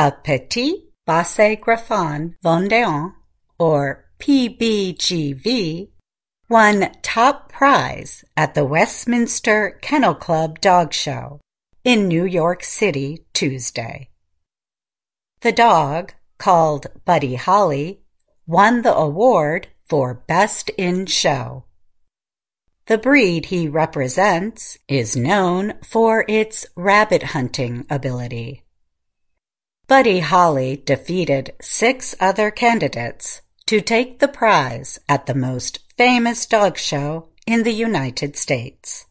a Petit Basset Griffon Vendéen, or PBGV, won top prize at the Westminster Kennel Club Dog Show in New York City Tuesday. The dog, called Buddy Holly, won the award for Best in Show. The breed he represents is known for its rabbit hunting ability. Buddy Holly defeated six other candidates to take the prize at the most famous dog show in the United States.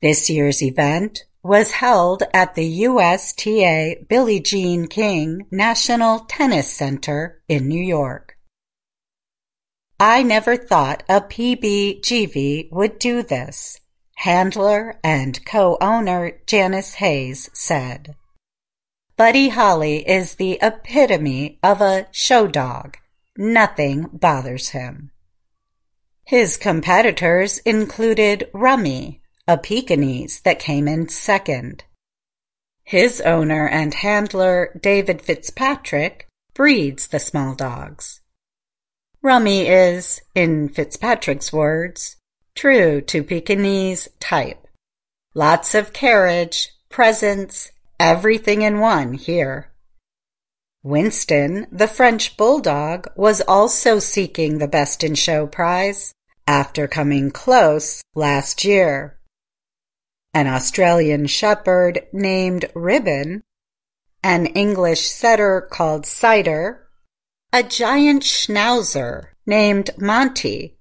This year's event was held at the USTA Billie Jean King National Tennis Center in New York. I never thought a PBGV would do this, handler and co-owner Janice Hayes said. Buddy Holly is the epitome of a show dog. Nothing bothers him. His competitors included Rummie, a Pekingese that came in second. His owner and handler, David Fitzpatrick, breeds the small dogs. Rummie is, in Fitzpatrick's words, true to Pekingese type. Lots of carriage, presence, everything in one here. Winston, the French bulldog, was also seeking the Best in Show prize after coming close last year. An Australian shepherd named Ribbon, an English setter called Cider, a giant schnauzer named Monty,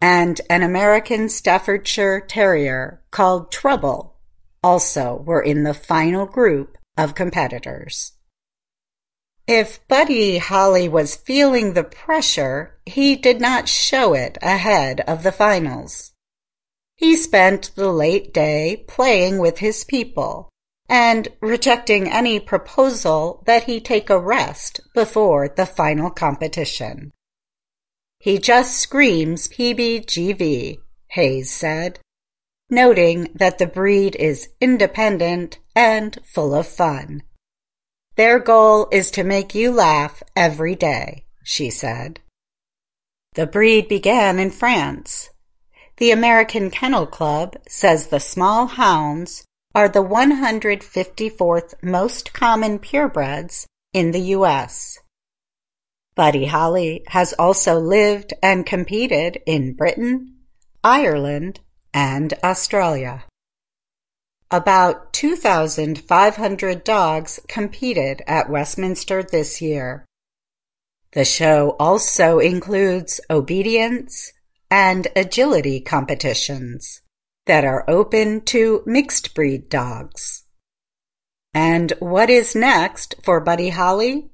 and an American Staffordshire Terrier called Trouble also were in the final group of competitors. If Buddy Holly was feeling the pressure, he did not show it ahead of the finals. He spent the late day playing with his people, and rejecting any proposal that he take a rest before the final competition. He just screams PBGV, Hayes said, noting that the breed is independent and full of fun. Their goal is to make you laugh every day, she said. The breed began in France. The American Kennel Club says the small hounds are the 154th most common purebreds in the U.S. Buddy Holly has also lived and competed in Britain, Ireland, and Australia. About 2,500 dogs competed at Westminster this year. The show also includes obedience and agility competitions that are open to mixed breed dogs. And what is next for Buddy Holly?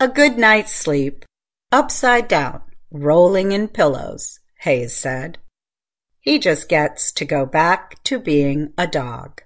A good night's sleep, upside down, rolling in pillows, Hayes said. He just gets to go back to being a dog.